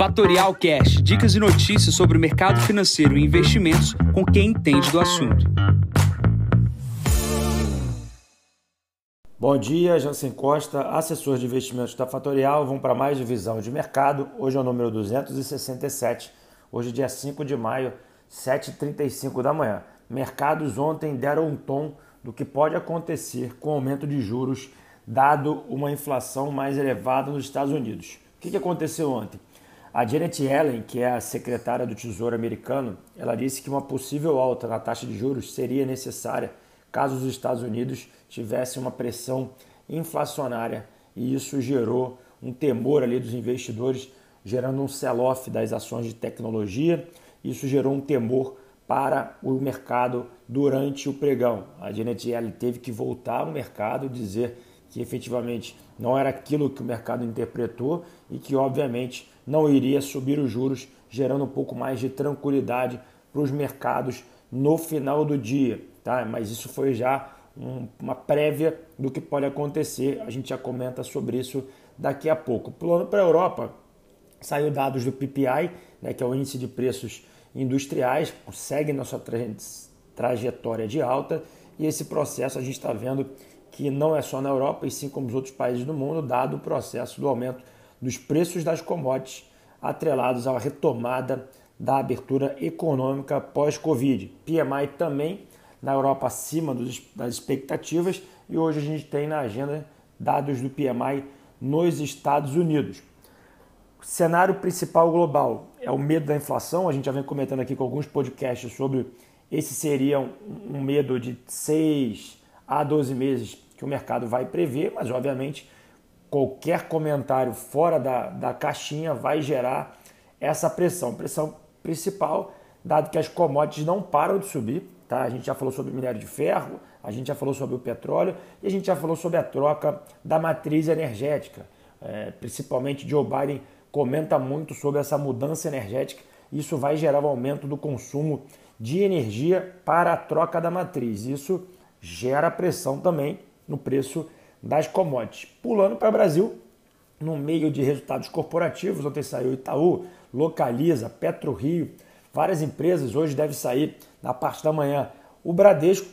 Fatorial Cash, dicas e notícias sobre o mercado financeiro e investimentos com quem entende do assunto. Bom dia, Jansen Costa, assessor de investimentos da Fatorial. Vamos para mais divisão de mercado. Hoje é o número 267. Hoje, dia 5 de maio, 7h35 da manhã. Mercados ontem deram um tom do que pode acontecer com o aumento de juros, dado uma inflação mais elevada nos Estados Unidos. O que aconteceu ontem? A Janet Yellen, que é a secretária do Tesouro americano, ela disse que uma possível alta na taxa de juros seria necessária caso os Estados Unidos tivessem uma pressão inflacionária e isso gerou um temor ali dos investidores, gerando um sell-off das ações de tecnologia. Isso gerou um temor para o mercado durante o pregão. A Janet Yellen teve que voltar ao mercado dizer que efetivamente não era aquilo que o mercado interpretou e que obviamente não iria subir os juros, gerando um pouco mais de tranquilidade para os mercados no final do dia tá? Mas isso foi já um, uma prévia do que pode acontecer. A gente já comenta sobre isso daqui a pouco. Pulando para a Europa, saiu dados do PPI, né, que é o índice de preços industriais, segue nossa tra trajetória de alta e esse processo a gente está vendo que não é só na Europa e sim como os outros países do mundo, dado o processo do aumento dos preços das commodities atrelados à retomada da abertura econômica pós-Covid. PMI também na Europa acima dos, das expectativas e hoje a gente tem na agenda dados do PMI nos Estados Unidos. O cenário principal global é o medo da inflação, a gente já vem comentando aqui com alguns podcasts sobre esse seria um, um medo de 6 a 12 meses que o mercado vai prever, mas obviamente qualquer comentário fora da, da caixinha vai gerar essa pressão. Pressão principal, dado que as commodities não param de subir, Tá? A gente já falou sobre minério de ferro, a gente já falou sobre o petróleo e a gente já falou sobre a troca da matriz energética. É, principalmente Joe Biden comenta muito sobre essa mudança energética. Isso vai gerar um aumento do consumo de energia para a troca da matriz. Isso gera pressão também no preço das commodities. Pulando para o Brasil, no meio de resultados corporativos, ontem saiu Itaú, Localiza, PetroRio, várias empresas, hoje deve sair na parte da manhã o Bradesco.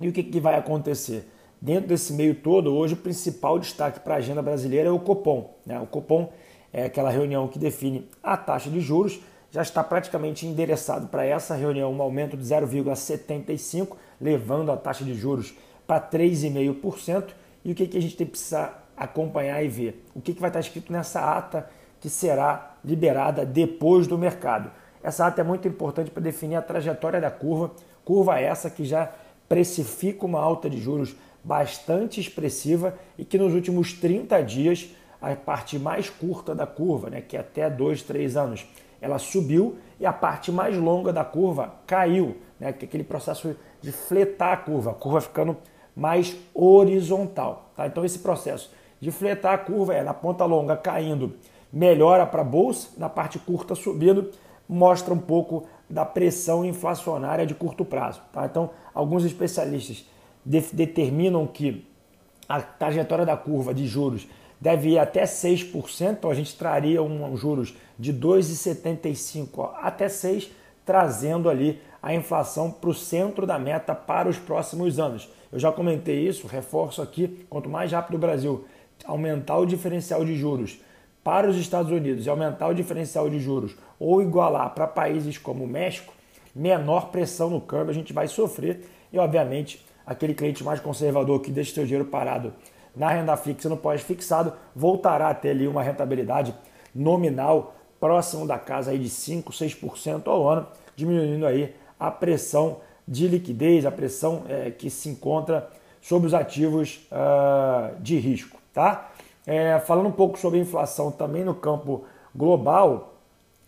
E o que, que vai acontecer? Dentro desse meio todo, hoje o principal destaque para a agenda brasileira é o Copom. Né? O Copom é aquela reunião que define a taxa de juros, já está praticamente endereçado para essa reunião um aumento de 0,75, levando a taxa de juros para 3,5%. E o que, que a gente tem que precisar acompanhar e ver? O que, que vai estar escrito nessa ata que será liberada depois do mercado? Essa ata é muito importante para definir a trajetória da curva, curva essa que já precifica uma alta de juros bastante expressiva e que nos últimos 30 dias, a parte mais curta da curva, né, que é até 2, 3 anos, ela subiu e a parte mais longa da curva caiu, né, que é aquele processo de fletar a curva, a curva ficando mais horizontal. Tá? Então esse processo de fletar a curva é na ponta longa caindo, melhora para a bolsa, na parte curta subindo, mostra um pouco da pressão inflacionária de curto prazo. Tá? Então, alguns especialistas de determinam que a trajetória da curva de juros deve ir até 6%, então a gente traria um, juros de 2,75 até 6, trazendo ali a inflação para o centro da meta para os próximos anos. Eu já comentei isso, reforço aqui, quanto mais rápido o Brasil aumentar o diferencial de juros para os Estados Unidos e aumentar o diferencial de juros ou igualar para países como o México, menor pressão no câmbio a gente vai sofrer e, obviamente, aquele cliente mais conservador que deixa seu dinheiro parado na renda fixa no pós-fixado voltará a ter ali uma rentabilidade nominal próximo da casa aí de 5, 6% ao ano, diminuindo aí a pressão de liquidez, a pressão é, que se encontra sobre os ativos uh, de risco, tá? É, falando um pouco sobre inflação também no campo global,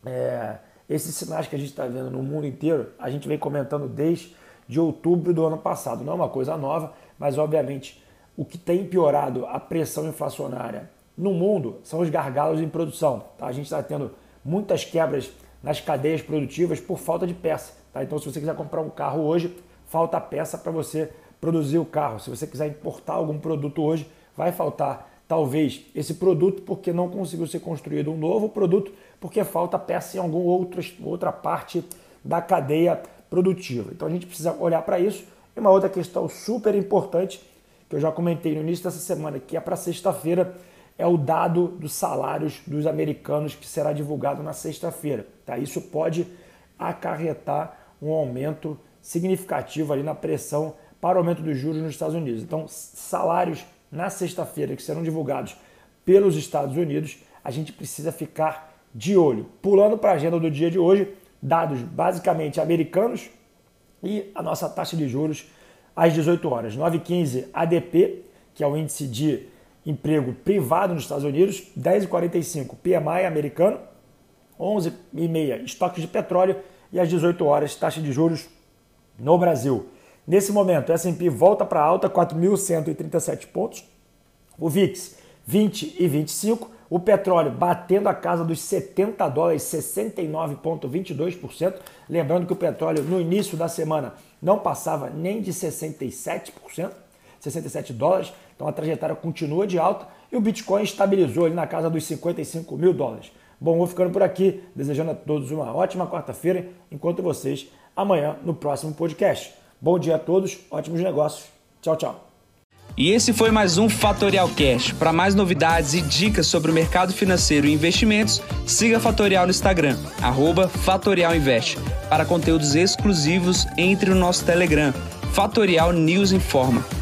é, esses sinais que a gente está vendo no mundo inteiro, a gente vem comentando desde de outubro do ano passado. Não é uma coisa nova, mas obviamente o que tem piorado a pressão inflacionária no mundo são os gargalos em produção. Tá? A gente está tendo muitas quebras nas cadeias produtivas por falta de peça. Tá? Então, se você quiser comprar um carro hoje, falta peça para você produzir o carro. Se você quiser importar algum produto hoje, vai faltar talvez esse produto porque não conseguiu ser construído um novo produto, porque falta peça em alguma outra, outra parte da cadeia produtiva. Então a gente precisa olhar para isso. E uma outra questão super importante, que eu já comentei no início dessa semana, que é para sexta-feira, é o dado dos salários dos americanos que será divulgado na sexta-feira. Tá? Isso pode acarretar um aumento significativo ali na pressão para o aumento dos juros nos Estados Unidos. Então, salários na sexta-feira que serão divulgados pelos Estados Unidos, a gente precisa ficar de olho. Pulando para a agenda do dia de hoje, dados basicamente americanos e a nossa taxa de juros às 18 horas. 9,15 ADP, que é o índice de emprego privado nos Estados Unidos, 10,45 PMI americano, 11,5 estoques de petróleo e às 18 horas taxa de juros no Brasil. Nesse momento, S&P volta para alta, 4.137 pontos. O VIX, 20 e 25. O petróleo batendo a casa dos 70 dólares, 69,22%. Lembrando que o petróleo no início da semana não passava nem de 67%, 67 dólares. Então a trajetória continua de alta e o Bitcoin estabilizou ali na casa dos 55 mil dólares. Bom, vou ficando por aqui, desejando a todos uma ótima quarta-feira. Encontro vocês amanhã no próximo podcast. Bom dia a todos, ótimos negócios. Tchau, tchau. E esse foi mais um Fatorial Cash. Para mais novidades e dicas sobre o mercado financeiro e investimentos, siga Fatorial no Instagram, Fatorial Invest. Para conteúdos exclusivos, entre no nosso Telegram, Fatorial News Informa.